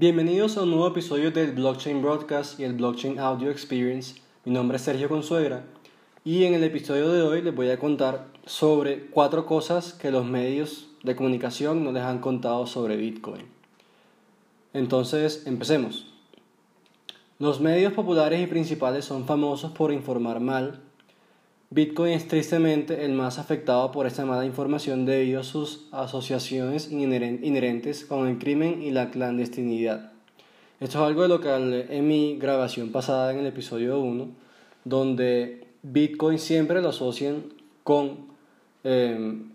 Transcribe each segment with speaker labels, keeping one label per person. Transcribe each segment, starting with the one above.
Speaker 1: Bienvenidos a un nuevo episodio del Blockchain Broadcast y el Blockchain Audio Experience. Mi nombre es Sergio Consuegra y en el episodio de hoy les voy a contar sobre cuatro cosas que los medios de comunicación no les han contado sobre Bitcoin. Entonces, empecemos. Los medios populares y principales son famosos por informar mal Bitcoin es tristemente el más afectado por esta mala información debido a sus asociaciones inherentes con el crimen y la clandestinidad. Esto es algo de lo que hablé en mi grabación pasada en el episodio 1, donde Bitcoin siempre lo asocian con em,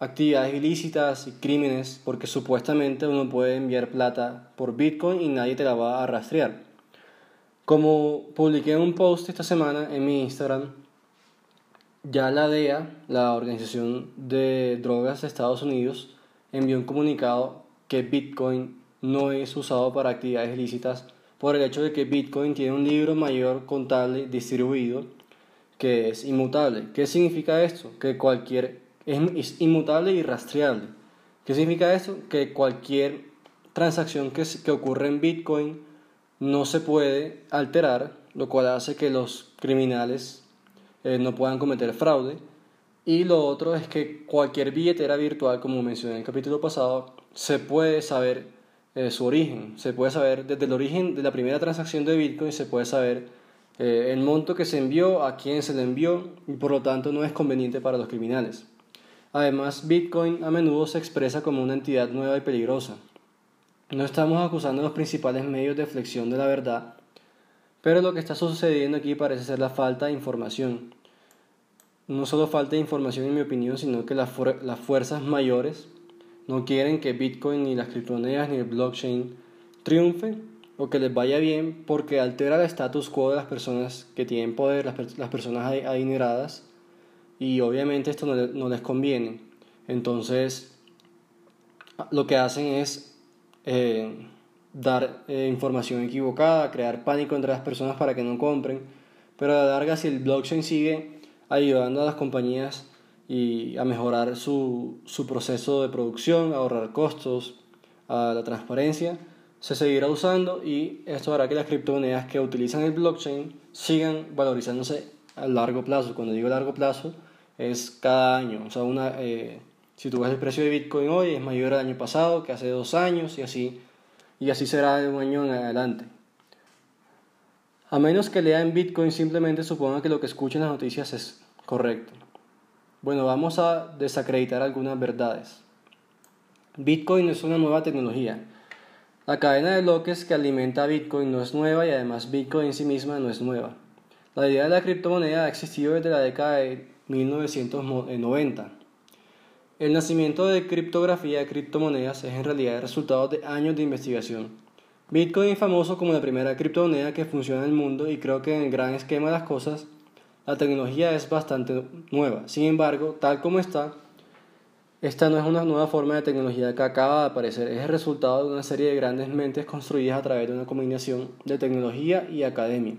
Speaker 1: actividades ilícitas y crímenes, porque supuestamente uno puede enviar plata por Bitcoin y nadie te la va a rastrear. Como publiqué un post esta semana en mi Instagram, ya la DEA, la Organización de Drogas de Estados Unidos, envió un comunicado que Bitcoin no es usado para actividades ilícitas por el hecho de que Bitcoin tiene un libro mayor contable distribuido que es inmutable. ¿Qué significa esto? Que cualquier es, inmutable y rastreable. ¿Qué significa esto? Que cualquier transacción que, que ocurre en Bitcoin no se puede alterar, lo cual hace que los criminales eh, no puedan cometer fraude. Y lo otro es que cualquier billetera virtual, como mencioné en el capítulo pasado, se puede saber eh, su origen. Se puede saber desde el origen de la primera transacción de Bitcoin, se puede saber eh, el monto que se envió, a quién se le envió, y por lo tanto no es conveniente para los criminales. Además, Bitcoin a menudo se expresa como una entidad nueva y peligrosa. No estamos acusando los principales medios de flexión de la verdad, pero lo que está sucediendo aquí parece ser la falta de información. No solo falta de información en mi opinión, sino que las, fuerzas mayores no quieren que Bitcoin ni las criptomonedas ni el blockchain triunfen o que les vaya bien porque altera el status quo de las personas que tienen poder, las, personas adineradas y obviamente esto no, les conviene. Entonces lo que hacen es eh, dar eh, información equivocada, crear pánico entre las personas para que no compren. Pero a la larga, si el blockchain sigue ayudando a las compañías y a mejorar su, su proceso de producción, a ahorrar costos, a la transparencia, se seguirá usando y esto hará que las criptomonedas que utilizan el blockchain sigan valorizándose a largo plazo. Cuando digo largo plazo, es cada año. O sea, una, eh, si tú ves el precio de Bitcoin hoy, es mayor al año pasado que hace dos años y así y así será de un año en adelante. A menos que lea en Bitcoin, simplemente suponga que lo que escucha en las noticias es correcto. Bueno, vamos a desacreditar algunas verdades. Bitcoin es una nueva tecnología. La cadena de bloques que alimenta Bitcoin no es nueva y además Bitcoin en sí misma no es nueva. La idea de la criptomoneda ha existido desde la década de 1990 el nacimiento de criptografía de criptomonedas es en realidad el resultado de años de investigación. Bitcoin es famoso como la primera criptomoneda que funciona en el mundo y creo que en el gran esquema de las cosas la tecnología es bastante nueva. Sin embargo, tal como está, esta no es una nueva forma de tecnología que acaba de aparecer, es el resultado de una serie de grandes mentes construidas a través de una combinación de tecnología y academia.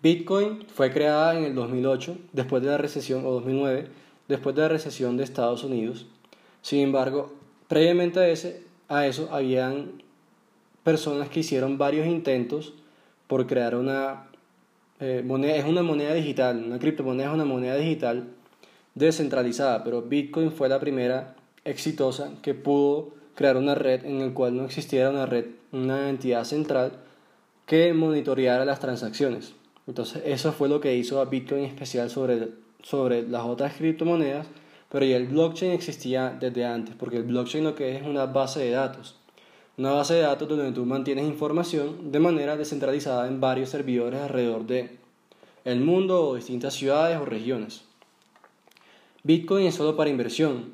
Speaker 1: Bitcoin fue creada en el 2008, después de la recesión, o 2009, después de la recesión de Estados Unidos. Sin embargo, previamente a, ese, a eso habían personas que hicieron varios intentos por crear una eh, moneda, es una moneda digital, una criptomoneda es una moneda digital descentralizada, pero Bitcoin fue la primera exitosa que pudo crear una red en la cual no existiera una red, una entidad central que monitoreara las transacciones. Entonces eso fue lo que hizo a Bitcoin especial sobre sobre las otras criptomonedas, pero ya el blockchain existía desde antes, porque el blockchain lo que es una base de datos. Una base de datos donde tú mantienes información de manera descentralizada en varios servidores alrededor de el mundo o distintas ciudades o regiones. Bitcoin es solo para inversión.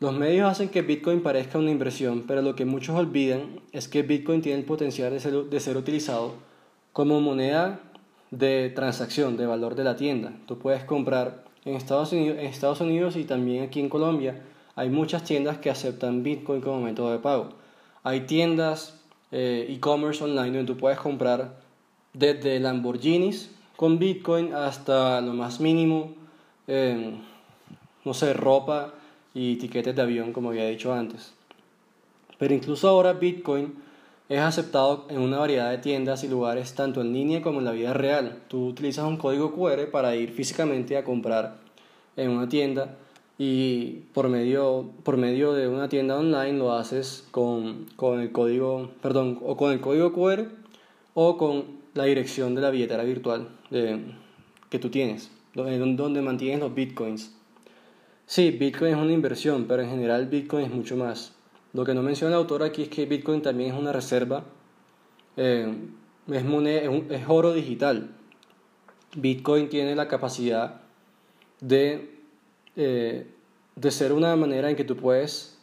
Speaker 1: Los medios hacen que Bitcoin parezca una inversión, pero lo que muchos olvidan es que Bitcoin tiene el potencial de ser, de ser utilizado como moneda de transacción, de valor de la tienda. Tú puedes comprar en Estados Unidos, en Estados Unidos y también aquí en Colombia. Hay muchas tiendas que aceptan Bitcoin como método de pago. Hay tiendas eh, e-commerce online donde tú puedes comprar desde Lamborghinis con Bitcoin hasta lo más mínimo, no sé, ropa y tiquetes de avión, como había dicho antes. Pero incluso ahora Bitcoin es aceptado en una variedad de tiendas y lugares tanto en línea como en la vida real. Tú utilizas un código QR para ir físicamente a comprar en una tienda y por medio, por medio de una tienda online lo haces con, con el código, perdón, o con el código QR o con la dirección de la billetera virtual que tú tienes, donde, donde mantienes los bitcoins. Sí, Bitcoin es una inversión, pero en general Bitcoin es mucho más. Lo que no menciona el autor aquí es que Bitcoin también es una reserva, eh, es, es, oro digital. Bitcoin tiene la capacidad de, eh, de ser una manera en que tú puedes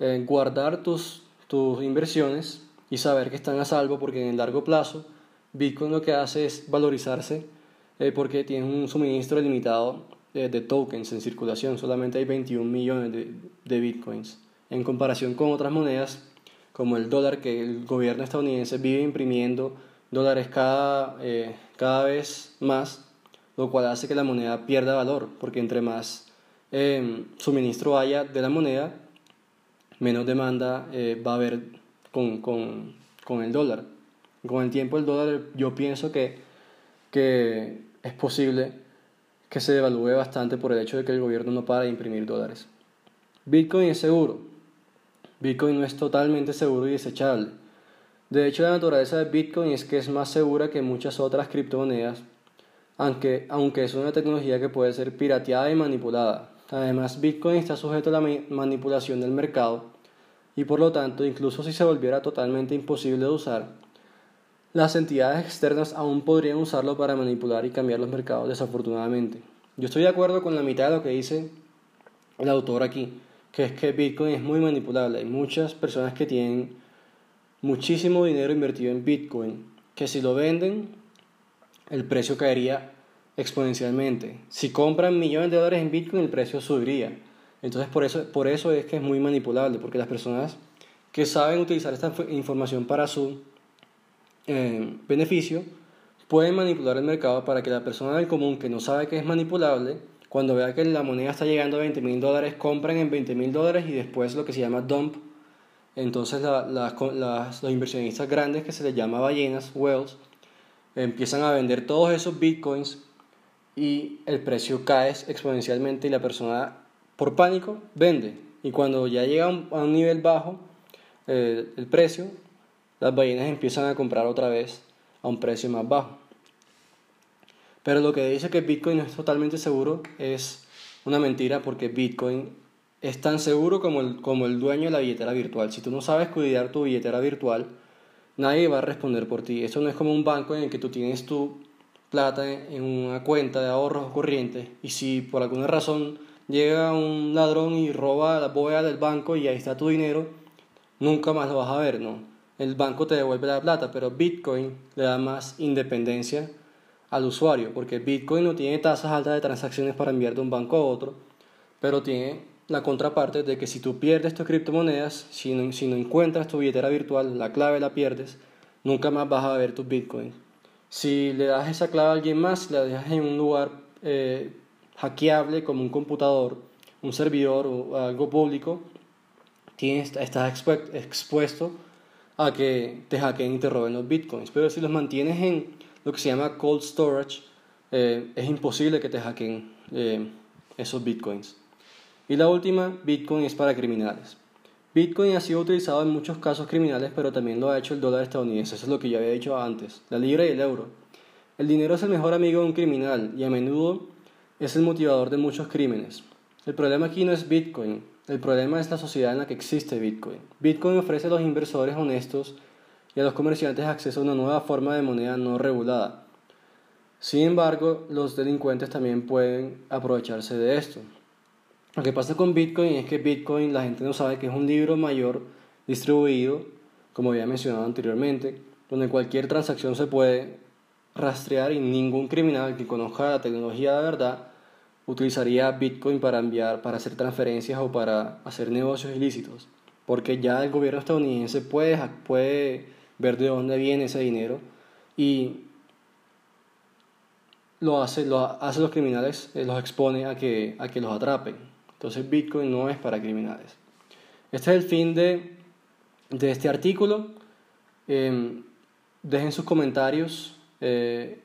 Speaker 1: eh, guardar tus, tus inversiones y saber que están a salvo porque en el largo plazo Bitcoin lo que hace es valorizarse porque tiene un suministro limitado de, tokens en circulación, solamente hay 21 millones de, bitcoins, en comparación con otras monedas como el dólar, que el gobierno estadounidense vive imprimiendo dólares cada, eh, cada vez más, lo cual hace que la moneda pierda valor, porque entre más em, suministro haya de la moneda, menos demanda eh, va a haber con, con, con, el dólar. Con el tiempo el dólar yo pienso que, que es posible que se devalúe bastante por el hecho de que el gobierno no para de imprimir dólares. Bitcoin es seguro. Bitcoin no es totalmente seguro y desechable. De hecho, la naturaleza de Bitcoin es que es más segura que muchas otras criptomonedas, aunque, aunque es una tecnología que puede ser pirateada y manipulada. Además, Bitcoin está sujeto a la manipulación del mercado y por lo tanto, incluso si se volviera totalmente imposible de usar, las entidades externas aún podrían usarlo para manipular y cambiar los mercados, desafortunadamente. Yo estoy de acuerdo con la mitad de lo que dice el autor aquí, que es que Bitcoin es muy manipulable. Hay muchas personas que tienen muchísimo dinero invertido en Bitcoin, que si lo venden, el precio caería exponencialmente. Si compran millones de dólares en Bitcoin, el precio subiría. Entonces, por eso, por eso es que es muy manipulable, porque las personas que saben utilizar esta información para su eh, beneficio, pueden manipular el mercado para que la persona del común que no sabe que es manipulable, cuando vea que la moneda está llegando a 20 mil dólares, compren en 20 mil dólares y después lo que se llama dump. Entonces los inversionistas grandes que se les llama ballenas, whales, empiezan a vender todos esos bitcoins y el precio cae exponencialmente y la persona por pánico vende. Y cuando ya llega a un, nivel bajo eh, el precio, las ballenas empiezan a comprar otra vez a un precio más bajo. Pero lo que dice que Bitcoin no es totalmente seguro es una mentira porque Bitcoin es tan seguro como el, como el dueño de la billetera virtual. Si tú no sabes cuidar tu billetera virtual, nadie va a responder por ti. Eso no es como un banco en el que tú tienes tu plata en una cuenta de ahorros corrientes y si por alguna razón llega un ladrón y roba la bóveda del banco y ahí está tu dinero, nunca más lo vas a ver, ¿no? el banco te devuelve la plata, pero Bitcoin le da más independencia al usuario, porque Bitcoin no tiene tasas altas de transacciones para enviar de un banco a otro, pero tiene la contraparte de que si tú pierdes tus criptomonedas, si no, si no encuentras tu billetera virtual, la clave la pierdes, nunca más vas a ver tus Bitcoins. Si le das esa clave a alguien más, la dejas en un lugar eh, hackeable como un computador, un servidor o algo público, tienes, estás expuesto a que te hackeen y te roben los bitcoins. Pero si los mantienes en lo que se llama cold storage, eh, es imposible que te hackeen eh, esos bitcoins. Y la última, Bitcoin es para criminales. Bitcoin ha sido utilizado en muchos casos criminales, pero también lo ha hecho el dólar estadounidense. Eso es lo que ya había dicho antes. La libra y el euro. El dinero es el mejor amigo de un criminal y a menudo es el motivador de muchos crímenes. El problema aquí no es Bitcoin, el problema es la sociedad en la que existe Bitcoin. Bitcoin ofrece a los inversores honestos y a los comerciantes acceso a una nueva forma de moneda no regulada. Sin embargo, los delincuentes también pueden aprovecharse de esto. Lo que pasa con Bitcoin es que Bitcoin la gente no sabe que es un libro mayor distribuido, como había mencionado anteriormente, donde cualquier transacción se puede rastrear y ningún criminal que conozca la tecnología de verdad utilizaría Bitcoin para enviar, para hacer transferencias o para hacer negocios ilícitos, porque ya el gobierno estadounidense puede, puede ver de dónde viene ese dinero y lo hace, lo hace los criminales, eh, los expone a que, a que los atrapen. Entonces Bitcoin no es para criminales. Este es el fin de de este artículo. Em, dejen sus comentarios eh,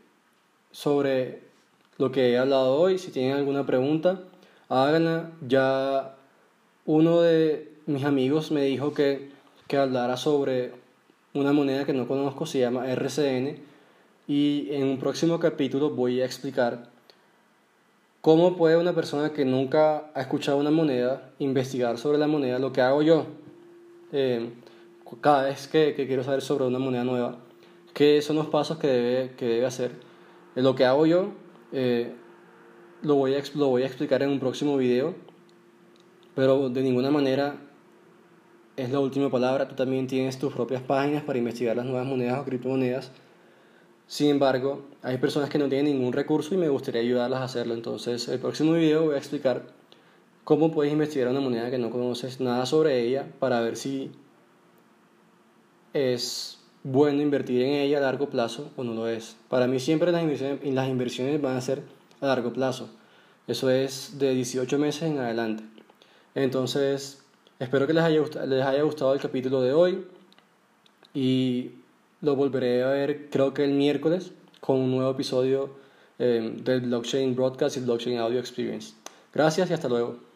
Speaker 1: sobre lo que he hablado hoy. Si tienen alguna pregunta, háganla. Ya uno de mis amigos me dijo que, que hablara sobre una moneda que no conozco, se llama RCN. Y en un próximo capítulo voy a explicar cómo puede una persona que nunca ha escuchado una moneda investigar sobre la moneda, lo que hago yo. Eh, cada vez que, que, quiero saber sobre una moneda nueva, qué son los pasos que debe, que debe hacer. Eh, lo que hago yo eh, lo, voy a, lo voy a explicar en un próximo video, pero de ninguna manera es la última palabra. Tú también tienes tus propias páginas para investigar las nuevas monedas o criptomonedas. Sin embargo, hay personas que no tienen ningún recurso y me gustaría ayudarlas a hacerlo. Entonces, el próximo video voy a explicar cómo puedes investigar una moneda que no conoces nada sobre ella para ver si es bueno invertir en ella a largo plazo o no lo es. Para mí siempre las inversiones, las inversiones van a ser a largo plazo. Eso es de 18 meses en adelante. Entonces, espero que les haya, les haya gustado el capítulo de hoy y lo volveré a ver creo que el miércoles con un nuevo episodio eh, del Blockchain Broadcast y Blockchain Audio Experience. Gracias y hasta luego.